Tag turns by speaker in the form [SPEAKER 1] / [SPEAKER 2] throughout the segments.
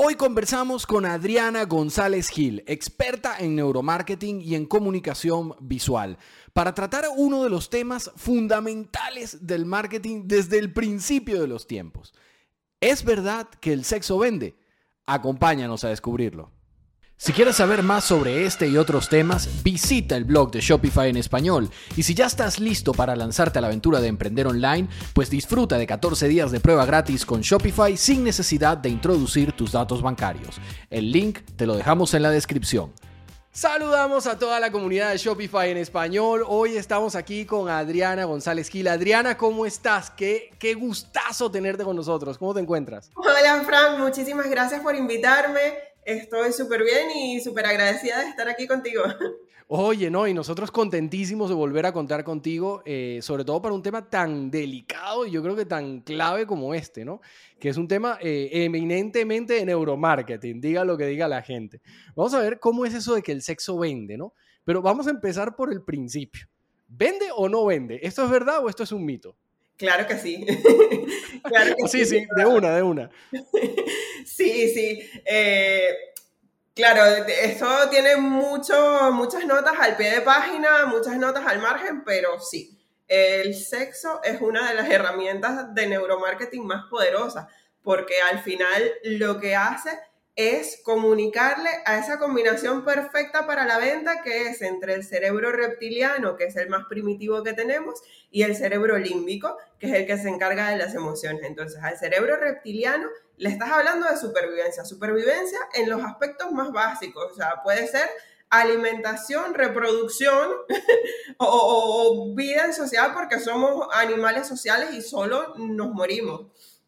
[SPEAKER 1] Hoy conversamos con Adriana González Gil, experta en neuromarketing y en comunicación visual, para tratar uno de los temas fundamentales del marketing desde el principio de los tiempos. ¿Es verdad que el sexo vende? Acompáñanos a descubrirlo. Si quieres saber más sobre este y otros temas, visita el blog de Shopify en español. Y si ya estás listo para lanzarte a la aventura de emprender online, pues disfruta de 14 días de prueba gratis con Shopify sin necesidad de introducir tus datos bancarios. El link te lo dejamos en la descripción. Saludamos a toda la comunidad de Shopify en español. Hoy estamos aquí con Adriana González Gil. Adriana, ¿cómo estás? Qué, qué gustazo tenerte con nosotros. ¿Cómo te encuentras?
[SPEAKER 2] Hola, Frank. Muchísimas gracias por invitarme. Estoy súper bien y súper agradecida de estar aquí contigo.
[SPEAKER 1] Oye, no, y nosotros contentísimos de volver a contar contigo, eh, sobre todo para un tema tan delicado y yo creo que tan clave como este, ¿no? Que es un tema eh, eminentemente de neuromarketing, diga lo que diga la gente. Vamos a ver cómo es eso de que el sexo vende, ¿no? Pero vamos a empezar por el principio. ¿Vende o no vende? ¿Esto es verdad o esto es un mito?
[SPEAKER 2] Claro que sí.
[SPEAKER 1] claro que sí, sí, de una, de una.
[SPEAKER 2] sí, sí. Eh, claro, esto tiene mucho, muchas notas al pie de página, muchas notas al margen, pero sí. El sexo es una de las herramientas de neuromarketing más poderosas, porque al final lo que hace es comunicarle a esa combinación perfecta para la venta que es entre el cerebro reptiliano, que es el más primitivo que tenemos, y el cerebro límbico, que es el que se encarga de las emociones. Entonces, al cerebro reptiliano le estás hablando de supervivencia, supervivencia en los aspectos más básicos, o sea, puede ser alimentación, reproducción o, vida en sociedad porque somos animales sociales y solo nos morimos.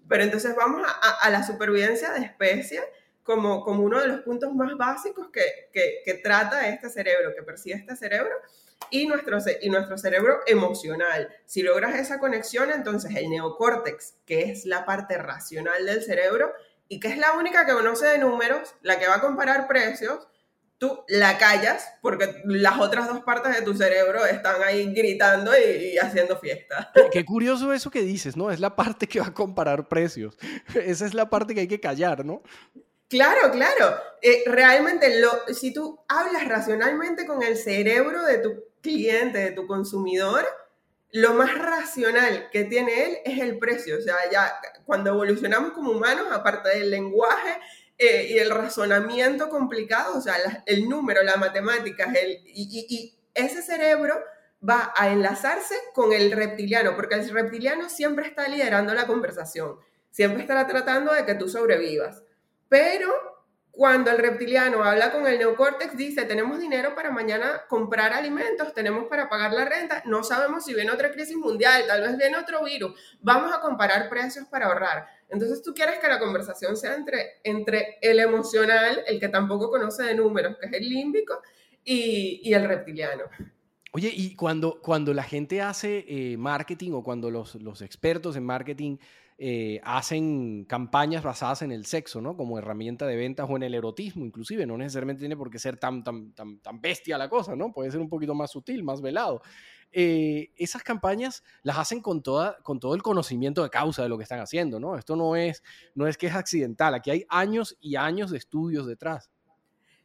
[SPEAKER 2] Pero entonces vamos a, la supervivencia de especies como, como uno de los puntos más básicos que, que, que trata este cerebro, que percibe este cerebro y nuestro, y nuestro cerebro emocional. Si logras esa conexión, entonces el neocórtex, que es la parte racional del cerebro y que es la única que conoce de números, la que va a comparar precios, tú la callas porque las otras dos partes de tu cerebro están ahí gritando y, haciendo fiesta.
[SPEAKER 1] Qué, curioso eso que dices, ¿no? Es la parte que va a comparar precios. Esa es la parte que hay que callar, ¿no?
[SPEAKER 2] Claro, claro. Eh, realmente, lo, si tú hablas racionalmente con el cerebro de tu cliente, de tu consumidor, lo más racional que tiene él es el precio. O sea, ya cuando evolucionamos como humanos, aparte del lenguaje eh, y el razonamiento complicado, o sea, el número, la matemática, el, y ese cerebro va a enlazarse con el reptiliano, porque el reptiliano siempre está liderando la conversación, siempre estará tratando de que tú sobrevivas. Pero cuando el reptiliano habla con el neocórtex, dice, tenemos dinero para mañana comprar alimentos, tenemos para pagar la renta, no sabemos si viene otra crisis mundial, tal vez viene otro virus, vamos a comparar precios para ahorrar. Entonces tú quieres que la conversación sea entre, entre el emocional, el que tampoco conoce de números, que es el límbico, y, y el reptiliano.
[SPEAKER 1] Oye, y cuando, cuando la gente hace eh, marketing o cuando los, los expertos en marketing eh, hacen campañas basadas en el sexo, ¿no? Como herramienta de ventas o en el erotismo, inclusive. No necesariamente tiene por qué ser tan, tan, tan, tan bestia la cosa, ¿no? Puede ser un poquito más sutil, más velado. Eh, esas campañas las hacen con, toda, con todo el conocimiento de causa de lo que están haciendo, ¿no? Esto no es, no es que es accidental, aquí hay años y años de estudios detrás.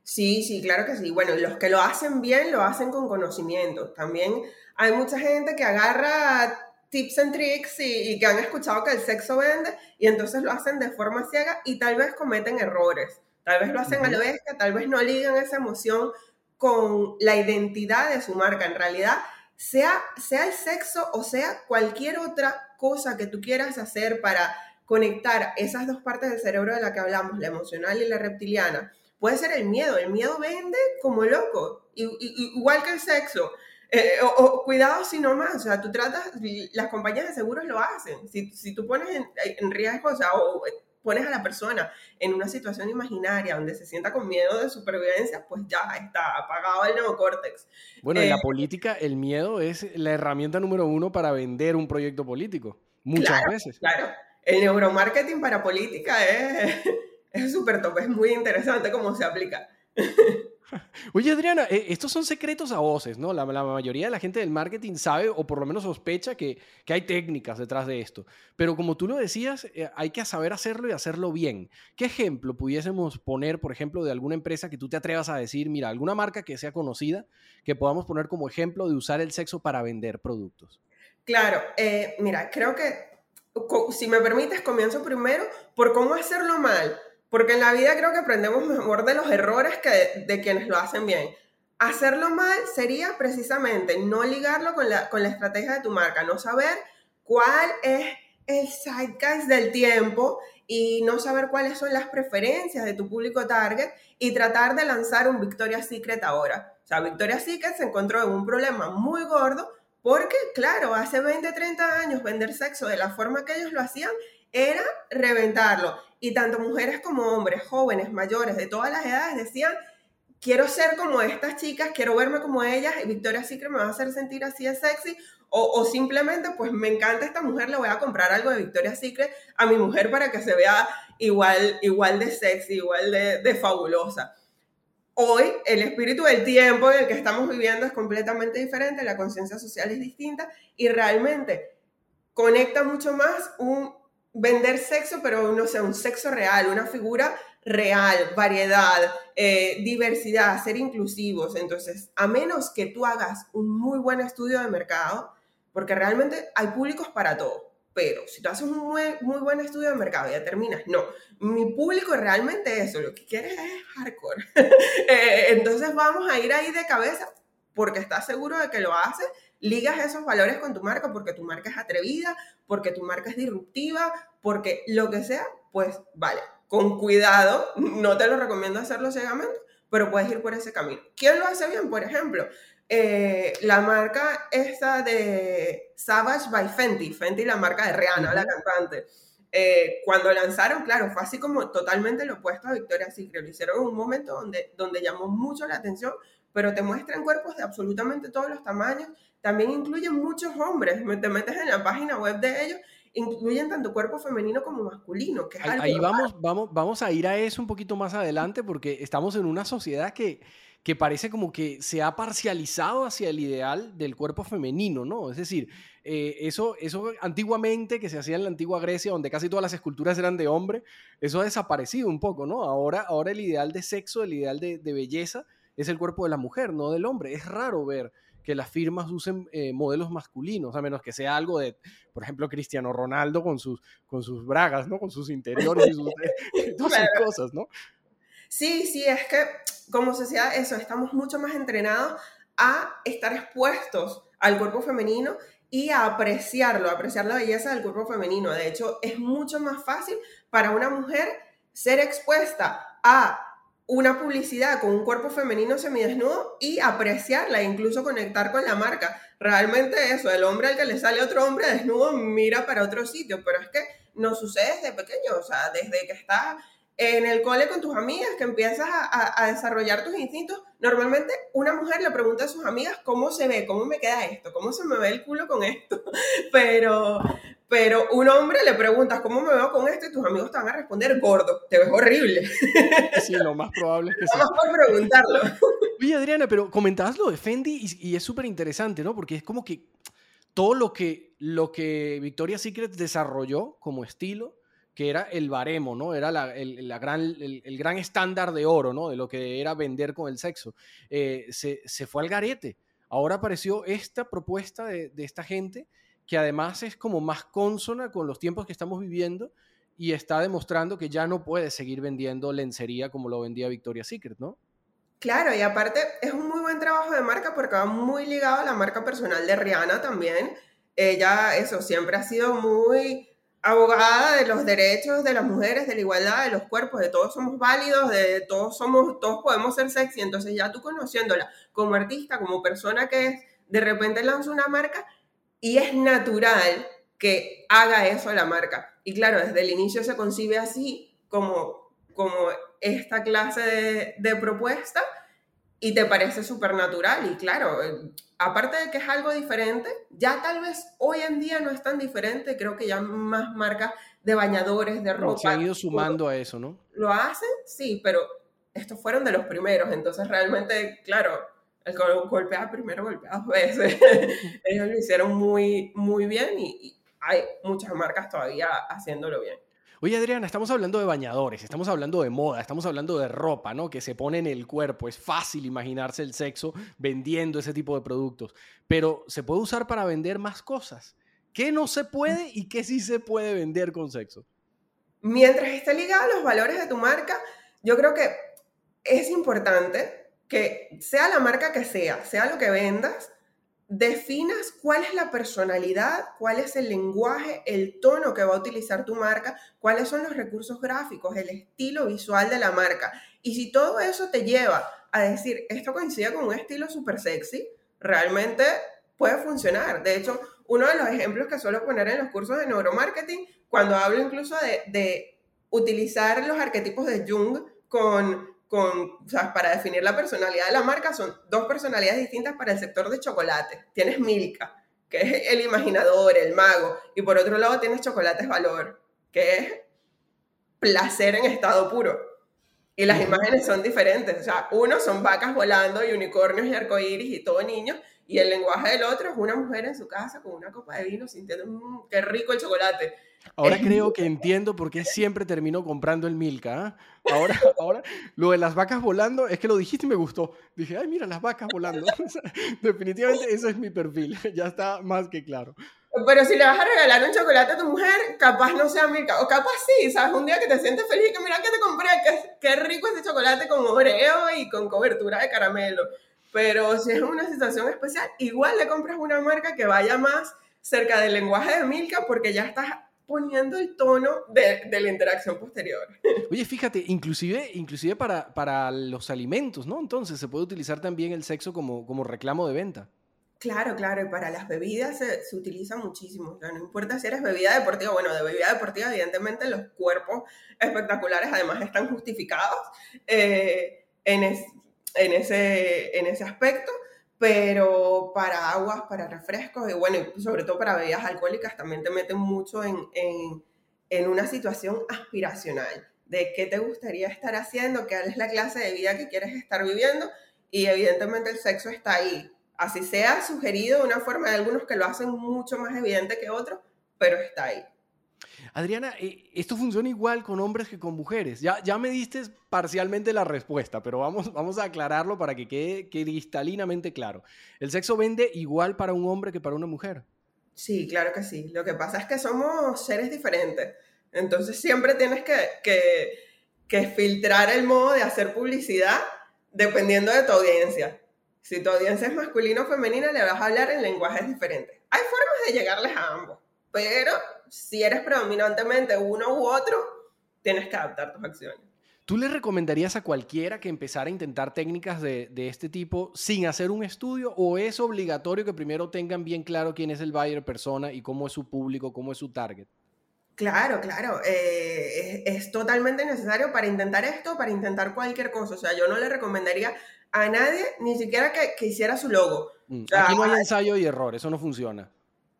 [SPEAKER 2] Sí, sí, claro que sí. Bueno, los que lo hacen bien lo hacen con conocimiento. También hay mucha gente que agarra tips and tricks y, que han escuchado que el sexo vende y entonces lo hacen de forma ciega y tal vez cometen errores. Tal vez lo hacen a lo bestia, tal vez no ligan esa emoción con la identidad de su marca. En realidad, sea, sea el sexo o sea cualquier otra cosa que tú quieras hacer para conectar esas dos partes del cerebro de la que hablamos, la emocional y la reptiliana, puede ser el miedo. El miedo vende como loco, igual que el sexo. Eh, o, cuidado si no más, o sea, tú tratas, las compañías de seguros lo hacen. Si, si tú pones en, riesgo, o sea, o pones a la persona en una situación imaginaria donde se sienta con miedo de supervivencia, pues ya está apagado el neocórtex.
[SPEAKER 1] Bueno, en la eh, política el miedo es la herramienta número uno para vender un proyecto político, muchas veces.
[SPEAKER 2] Claro, el neuromarketing para política es súper top, es muy interesante cómo se aplica.
[SPEAKER 1] Oye, Adriana, eh, estos son secretos a voces, ¿no? La, mayoría de la gente del marketing sabe o por lo menos sospecha que, hay técnicas detrás de esto. Pero como tú lo decías, eh, hay que saber hacerlo y hacerlo bien. ¿Qué ejemplo pudiésemos poner, por ejemplo, de alguna empresa que tú te atrevas a decir, mira, alguna marca que sea conocida, que podamos poner como ejemplo de usar el sexo para vender productos?
[SPEAKER 2] Claro, eh, mira, creo que si me permites, comienzo primero por cómo hacerlo mal porque en la vida creo que aprendemos mejor de los errores que de, quienes lo hacen bien. Hacerlo mal sería precisamente no ligarlo con la, con la estrategia de tu marca, no saber cuál es el zeitgeist del tiempo y no saber cuáles son las preferencias de tu público target y tratar de lanzar un Victoria's Secret ahora. O sea, Victoria's Secret se encontró en un problema muy gordo porque, claro, hace 20, 30 años vender sexo de la forma que ellos lo hacían era reventarlo. Y tanto mujeres como hombres, jóvenes, mayores, de todas las edades, decían, quiero ser como estas chicas, quiero verme como ellas, y Victoria Secret me va a hacer sentir así de sexy, o, simplemente, pues me encanta esta mujer, le voy a comprar algo de Victoria Secret a mi mujer para que se vea igual, igual de sexy, igual de, de fabulosa. Hoy el espíritu del tiempo en el que estamos viviendo es completamente diferente, la conciencia social es distinta y realmente conecta mucho más un vender sexo, pero no sé, un sexo real, una figura real, variedad, eh, diversidad, ser inclusivos. Entonces, a menos que tú hagas un muy buen estudio de mercado, porque realmente hay públicos para todo. Pero si tú haces un muy, muy buen estudio de mercado y determinas, no, mi público realmente eso, lo que quieres es hardcore. Eh, entonces vamos a ir ahí de cabeza porque estás seguro de que lo haces ligas esos valores con tu marca porque tu marca es atrevida, porque tu marca es disruptiva, porque lo que sea, pues vale, con cuidado, no te lo recomiendo hacerlo ciegamente, pero puedes ir por ese camino. ¿Quién lo hace bien? Por ejemplo, eh, la marca esta de Savage by Fenty, Fenty la marca de Rihanna, la cantante. Eh, cuando lanzaron, claro, fue así como totalmente lo opuesto a Victoria's Secret. Lo hicieron en un momento donde, donde llamó mucho la atención, pero te muestran cuerpos de absolutamente todos los tamaños, también incluyen muchos hombres. Te metes en la página web de ellos, incluyen tanto cuerpo femenino como masculino. Que
[SPEAKER 1] ahí, vamos, vamos, vamos a ir a eso un poquito más adelante porque estamos en una sociedad que, que parece como que se ha parcializado hacia el ideal del cuerpo femenino, ¿no? Es decir, eh, eso, eso antiguamente que se hacía en la antigua Grecia, donde casi todas las esculturas eran de hombre, eso ha desaparecido un poco, ¿no? Ahora, ahora el ideal de sexo, el ideal de, de belleza es el cuerpo de la mujer, no del hombre. Es raro ver que las firmas usen eh, modelos masculinos, a menos que sea algo de, por ejemplo, Cristiano Ronaldo con sus, con sus bragas, ¿no? Con sus interiores y sus, cosas, ¿no?
[SPEAKER 2] Sí, sí, es que como sociedad eso, estamos mucho más entrenados a estar expuestos al cuerpo femenino y a apreciarlo, a apreciar la belleza del cuerpo femenino. De hecho, es mucho más fácil para una mujer ser expuesta a una publicidad con un cuerpo femenino semidesnudo y apreciarla, incluso conectar con la marca. Realmente eso, el hombre al que le sale otro hombre desnudo mira para otro sitio, pero es que no sucede desde pequeño, o sea, desde que estás en el cole con tus amigas, que empiezas a, a, desarrollar tus instintos, normalmente una mujer le pregunta a sus amigas cómo se ve, cómo me queda esto, cómo se me ve el culo con esto, pero, pero un hombre le preguntas cómo me veo con esto y tus amigos te van a responder gordo, te ves horrible.
[SPEAKER 1] Sí, lo más probable es que sí.
[SPEAKER 2] Vamos por preguntarlo.
[SPEAKER 1] Oye, Adriana, pero comentabas lo de Fendi y, y es súper interesante, ¿no? Porque es como que todo lo que, lo que Victoria's Secret desarrolló como estilo, que era el baremo, ¿no? Era la, el, gran, el, gran estándar de oro, ¿no? De lo que era vender con el sexo. Eh, se, se, fue al garete. Ahora apareció esta propuesta de, de esta gente que además es como más consona con los tiempos que estamos viviendo y está demostrando que ya no puede seguir vendiendo lencería como lo vendía Victoria's Secret, ¿no?
[SPEAKER 2] Claro, y aparte es un muy buen trabajo de marca porque va muy ligado a la marca personal de Rihanna también. Ella, eso, siempre ha sido muy abogada de los derechos de las mujeres, de la igualdad, de los cuerpos, de todos somos válidos, de todos somos, todos podemos ser sexy. Entonces ya tú conociéndola como artista, como persona que es, de repente lanza una marca y es natural que haga eso la marca. Y claro, desde el inicio se concibe así, como, como esta clase de, propuesta, y te parece súper natural. Y claro, aparte de que es algo diferente, ya tal vez hoy en día no es tan diferente, creo que ya más marcas de bañadores, de ropa.
[SPEAKER 1] se han ido sumando a eso, ¿no?
[SPEAKER 2] Lo hacen, sí, pero estos fueron de los primeros, entonces realmente, claro, el golpea primero, golpea dos veces. Ellos lo hicieron muy, muy bien y, hay muchas marcas todavía haciéndolo bien.
[SPEAKER 1] Oye, Adriana, estamos hablando de bañadores, estamos hablando de moda, estamos hablando de ropa, ¿no? Que se pone en el cuerpo. Es fácil imaginarse el sexo vendiendo ese tipo de productos, pero se puede usar para vender más cosas. ¿Qué no se puede y qué sí se puede vender con sexo?
[SPEAKER 2] Mientras esté ligado a los valores de tu marca, yo creo que es importante que sea la marca que sea, sea lo que vendas, definas cuál es la personalidad, cuál es el lenguaje, el tono que va a utilizar tu marca, cuáles son los recursos gráficos, el estilo visual de la marca. Y si todo eso te lleva a decir, esto coincide con un estilo súper sexy, realmente puede funcionar. De hecho, uno de los ejemplos que suelo poner en los cursos de neuromarketing, cuando hablo incluso de, de utilizar los arquetipos de Jung con con, o sea, para definir la personalidad de la marca, son dos personalidades distintas para el sector de chocolate. Tienes Milka, que es el imaginador, el mago, y por otro lado tienes Chocolates Valor, que es placer en estado puro. Y las imágenes son diferentes. O sea, uno son vacas volando y unicornios y arcoíris y todo niño, y el lenguaje del otro es una mujer en su casa con una copa de vino sintiendo, mmm, qué rico el chocolate.
[SPEAKER 1] Ahora creo que entiendo por qué siempre termino comprando el Milka. ¿ah? Ahora, ahora, lo de las vacas volando, es que lo dijiste y me gustó. Dije, ay, mira, las vacas volando. Definitivamente ese es mi perfil. Ya está más que claro.
[SPEAKER 2] Pero si le vas a regalar un chocolate a tu mujer, capaz no sea Milka. O capaz sí, ¿sabes? Un día que te sientes feliz y que mira que te compré, qué, qué rico ese chocolate con oreo y con cobertura de caramelo. Pero si es una situación especial, igual le compras una marca que vaya más cerca del lenguaje de Milka porque ya estás poniendo el tono de, de, la interacción posterior.
[SPEAKER 1] Oye, fíjate, inclusive, inclusive para, para, los alimentos, ¿no? Entonces se puede utilizar también el sexo como, como reclamo de venta.
[SPEAKER 2] Claro, claro, y para las bebidas se, se utiliza muchísimo. no importa si eres bebida deportiva, bueno, de bebida deportiva, evidentemente los cuerpos espectaculares además están justificados eh, en, en, ese, en ese aspecto pero para aguas, para refrescos y bueno, sobre todo para bebidas alcohólicas también te meten mucho en, en, en, una situación aspiracional de qué te gustaría estar haciendo, qué es la clase de vida que quieres estar viviendo y evidentemente el sexo está ahí. Así sea sugerido de una forma de algunos que lo hacen mucho más evidente que otros, pero está ahí.
[SPEAKER 1] Adriana, eh, esto funciona igual con hombres que con mujeres. Ya, ya me diste parcialmente la respuesta, pero vamos, vamos a aclararlo para que quede, cristalinamente claro. ¿El sexo vende igual para un hombre que para una mujer?
[SPEAKER 2] Sí, claro que sí. Lo que pasa es que somos seres diferentes. Entonces siempre tienes que, que, que filtrar el modo de hacer publicidad dependiendo de tu audiencia. Si tu audiencia es masculina o femenina, le vas a hablar en lenguajes diferentes. Hay formas de llegarles a ambos, pero si eres predominantemente uno u otro, tienes que adaptar tus acciones.
[SPEAKER 1] ¿Tú le recomendarías a cualquiera que empezara a intentar técnicas de, de, este tipo sin hacer un estudio o es obligatorio que primero tengan bien claro quién es el buyer persona y cómo es su público, cómo es su target?
[SPEAKER 2] Claro, claro. Eh, es, es, totalmente necesario para intentar esto, para intentar cualquier cosa. O sea, yo no le recomendaría a nadie ni siquiera que, que hiciera su logo.
[SPEAKER 1] Mm, o sea, aquí no hay ensayo y error, eso no funciona.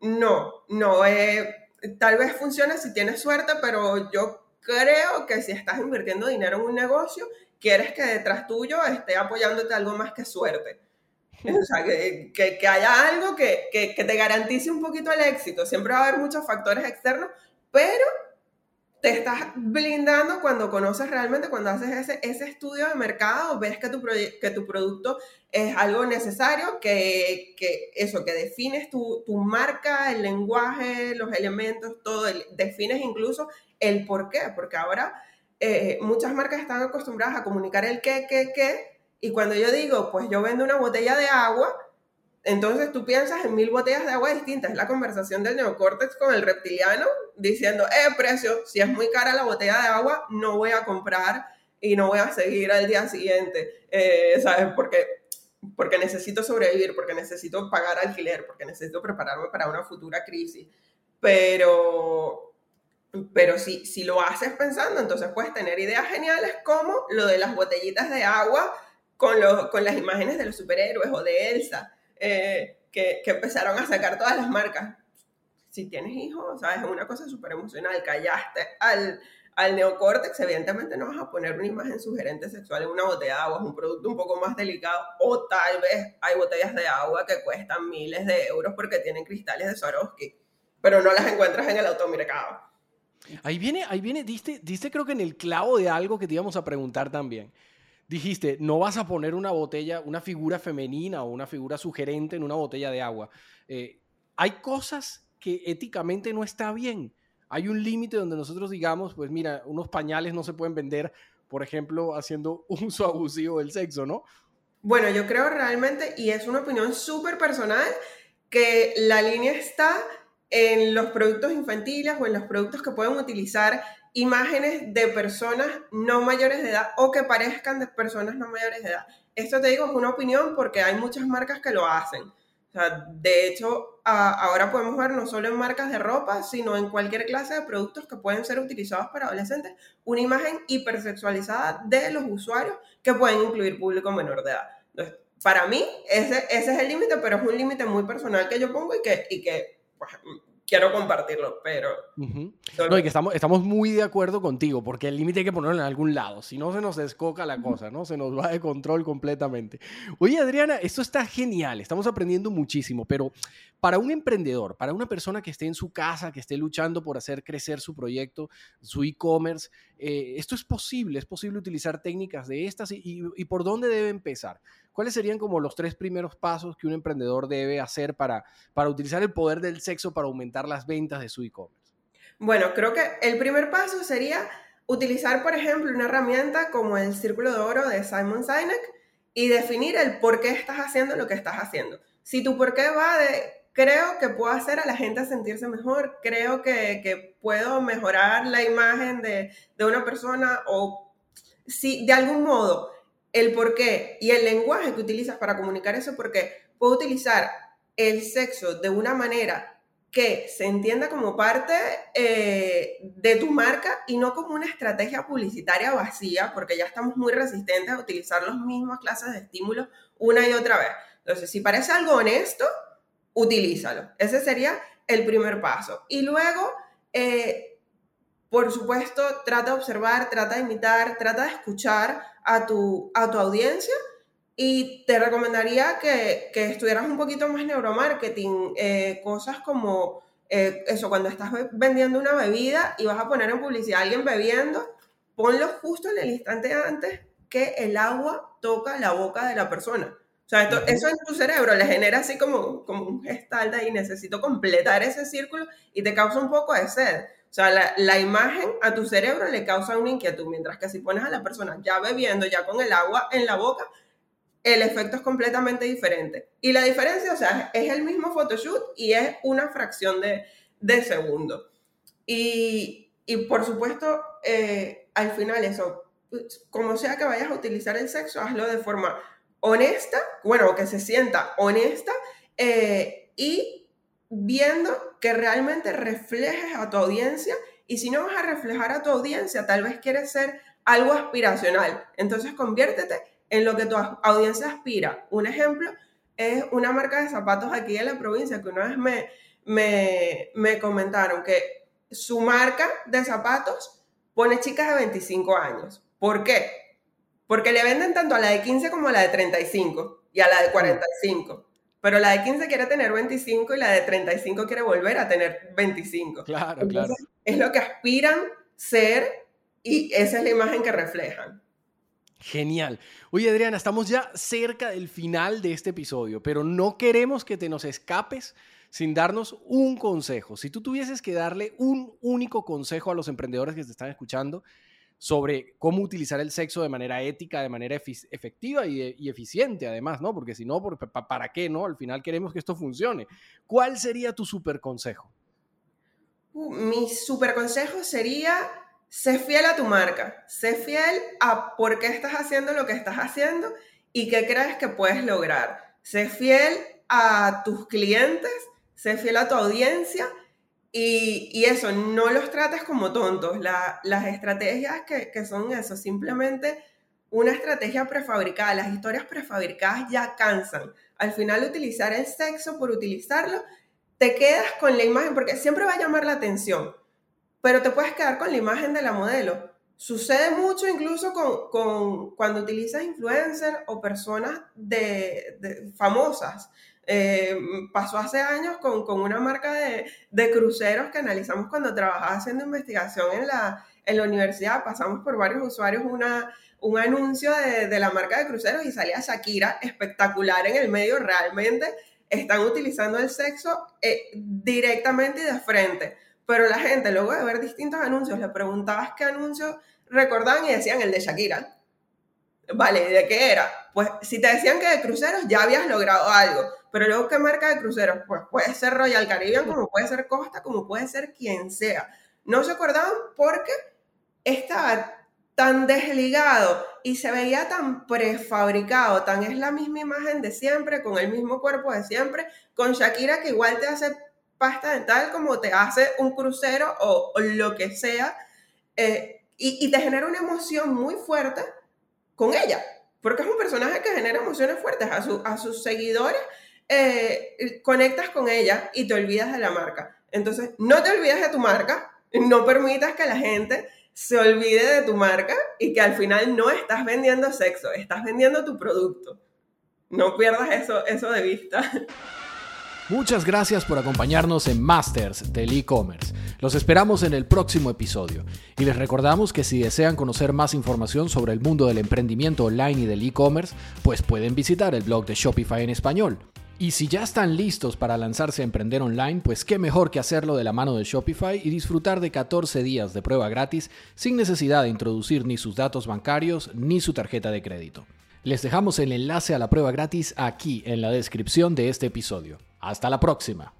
[SPEAKER 2] No, no. Eh, tal vez funcione si tienes suerte, pero yo creo que si estás invirtiendo dinero en un negocio, quieres que detrás tuyo esté apoyándote algo más que suerte. O sea, que, que, que haya algo que, que, te garantice un poquito el éxito. Siempre va a haber muchos factores externos, pero te estás blindando cuando conoces realmente, cuando haces ese, ese estudio de mercado, ves que tu, que tu producto es algo necesario, que, que eso, que defines tu, tu, marca, el lenguaje, los elementos, todo, el, defines incluso el por qué, porque ahora eh, muchas marcas están acostumbradas a comunicar el qué, qué, qué, y cuando yo digo, pues yo vendo una botella de agua, entonces tú piensas en mil botellas de agua distintas. Es la conversación del neocórtex con el reptiliano diciendo, eh, precio, si es muy cara la botella de agua, no voy a comprar y no voy a seguir al día siguiente, eh, ¿sabes? Porque, porque necesito sobrevivir, porque necesito pagar alquiler, porque necesito prepararme para una futura crisis. Pero, pero si, si lo haces pensando, entonces puedes tener ideas geniales como lo de las botellitas de agua con, lo, con las imágenes de los superhéroes o de Elsa eh, que, empezaron a sacar todas las marcas. Si tienes hijos, ¿sabes? Es una cosa súper emocional. Callaste al, al neocórtex, evidentemente no vas a poner una imagen sugerente sexual en una botella de agua, es un producto un poco más delicado, o tal vez hay botellas de agua que cuestan miles de euros porque tienen cristales de Swarovski, pero no las encuentras en el automercado.
[SPEAKER 1] Ahí viene, ahí viene, diste, diste creo que en el clavo de algo que te íbamos a preguntar también. Dijiste, no vas a poner una botella, una figura femenina o una figura sugerente en una botella de agua. Eh, hay cosas que éticamente no está bien. Hay un límite donde nosotros digamos, pues mira, unos pañales no se pueden vender, por ejemplo, haciendo uso abusivo del sexo, ¿no?
[SPEAKER 2] Bueno, yo creo realmente, y es una opinión súper personal, que la línea está en los productos infantiles o en los productos que pueden utilizar imágenes de personas no mayores de edad o que parezcan de personas no mayores de edad. Esto te digo es una opinión porque hay muchas marcas que lo hacen. O sea, de hecho, ahora podemos ver no solo en marcas de ropa, sino en cualquier clase de productos que pueden ser utilizados para adolescentes, una imagen hipersexualizada de los usuarios que pueden incluir público menor de edad. Entonces, para mí, ese, ese es el límite, pero es un límite muy personal que yo pongo y que, y que pues, quiero compartirlo, pero...
[SPEAKER 1] No, y que estamos, estamos muy de acuerdo contigo, porque el límite hay que ponerlo en algún lado, si no se nos descoca la cosa, ¿no? Se nos va de control completamente. Oye, Adriana, esto está genial, estamos aprendiendo muchísimo, pero para un emprendedor, para una persona que esté en su casa, que esté luchando por hacer crecer su proyecto, su e-commerce, eh, esto es posible, es posible utilizar técnicas de estas y, y por dónde debe empezar. ¿Cuáles serían como los tres primeros pasos que un emprendedor debe hacer para, para utilizar el poder del sexo para aumentar las ventas de su e-commerce?
[SPEAKER 2] Bueno, creo que el primer paso sería utilizar, por ejemplo, una herramienta como el Círculo de Oro de Simon Sinek y definir el por qué estás haciendo lo que estás haciendo. Si tu por qué va de creo que puedo hacer a la gente sentirse mejor, creo que, que puedo mejorar la imagen de, de, una persona o si de algún modo el por qué y el lenguaje que utilizas para comunicar eso porque puedo utilizar el sexo de una manera que se entienda como parte eh, de tu marca y no como una estrategia publicitaria vacía, porque ya estamos muy resistentes a utilizar las mismas clases de estímulos una y otra vez. Entonces, si parece algo honesto, utilízalo. Ese sería el primer paso. Y luego, eh, por supuesto, trata de observar, trata de imitar, trata de escuchar a tu, a tu audiencia y te recomendaría que, que estudiaras un poquito más neuromarketing, eh, cosas como eh, eso, cuando estás vendiendo una bebida y vas a poner en publicidad a alguien bebiendo, ponlo justo en el instante antes que el agua toca la boca de la persona. O sea, esto, eso en tu cerebro le genera así como, como un gestal de ahí, necesito completar ese círculo y te causa un poco de sed. O sea, la, imagen a tu cerebro le causa una inquietud, mientras que si pones a la persona ya bebiendo, ya con el agua en la boca, el efecto es completamente diferente. Y la diferencia, o sea, es el mismo photoshoot y es una fracción de, de segundo. Y, y, por supuesto, eh, al final eso, como sea que vayas a utilizar el sexo, hazlo de forma honesta, bueno, que se sienta honesta eh, y viendo que realmente reflejes a tu audiencia y si no vas a reflejar a tu audiencia, tal vez quieres ser algo aspiracional. Entonces conviértete en lo que tu audiencia aspira. Un ejemplo es una marca de zapatos aquí en la provincia que una vez me, me, me comentaron que su marca de zapatos pone chicas de 25 años. ¿Por qué? Porque le venden tanto a la de 15 como a la de 35 y a la de 45. Pero la de 15 quiere tener 25 y la de 35 quiere volver a tener 25.
[SPEAKER 1] Claro, claro.
[SPEAKER 2] Es lo que aspiran ser y esa es la imagen que reflejan.
[SPEAKER 1] Genial. Oye, Adriana, estamos ya cerca del final de este episodio, pero no queremos que te nos escapes sin darnos un consejo. Si tú tuvieses que darle un único consejo a los emprendedores que te están escuchando, sobre cómo utilizar el sexo de manera ética, de manera efectiva y, eficiente, además, ¿no? Porque si no, ¿para qué, no? Al final queremos que esto funcione. ¿Cuál sería tu super consejo?
[SPEAKER 2] Uh, mi super consejo sería, sé fiel a tu marca, sé fiel a por qué estás haciendo lo que estás haciendo y qué crees que puedes lograr. Sé fiel a tus clientes, sé fiel a tu audiencia y, eso, no los trates como tontos. las estrategias que, son eso, simplemente una estrategia prefabricada. Las historias prefabricadas ya cansan. Al final, utilizar el sexo por utilizarlo, te quedas con la imagen, porque siempre va a llamar la atención. pero te puedes quedar con la imagen de la modelo. Sucede mucho incluso con cuando utilizas influencers o personas de, famosas. Eh, pasó hace años con, con una marca de, de, cruceros que analizamos cuando trabajaba haciendo investigación en la, en la universidad. Pasamos por varios usuarios una, un anuncio de, de la marca de cruceros y salía Shakira espectacular en el medio. Realmente están utilizando el sexo eh, directamente y de frente. Pero la gente, luego de ver distintos anuncios, le preguntabas qué anuncio recordaban y decían el de Shakira. Vale, ¿de qué era? Pues si te decían que de cruceros ya habías logrado algo, pero luego qué marca de cruceros, pues puede ser Royal Caribbean, como puede ser Costa, como puede ser quien sea. No se acordaban porque estaba tan desligado y se veía tan prefabricado, tan es la misma imagen de siempre, con el mismo cuerpo de siempre, con Shakira que igual te hace pasta dental como te hace un crucero o, lo que sea, eh, y, te genera una emoción muy fuerte con ella, porque es un personaje que genera emociones fuertes a, a sus seguidores, eh, conectas con ella y te olvidas de la marca. Entonces, no te olvides de tu marca, no permitas que la gente se olvide de tu marca y que al final no estás vendiendo sexo, estás vendiendo tu producto. No pierdas eso, eso de vista.
[SPEAKER 1] Muchas gracias por acompañarnos en Masters del e-commerce. Los esperamos en el próximo episodio. Y les recordamos que si desean conocer más información sobre el mundo del emprendimiento online y del e-commerce, pues pueden visitar el blog de Shopify en español. Y si ya están listos para lanzarse a emprender online, pues qué mejor que hacerlo de la mano de Shopify y disfrutar de 14 días de prueba gratis sin necesidad de introducir ni sus datos bancarios ni su tarjeta de crédito. Les dejamos el enlace a la prueba gratis aquí en la descripción de este episodio. Hasta la próxima.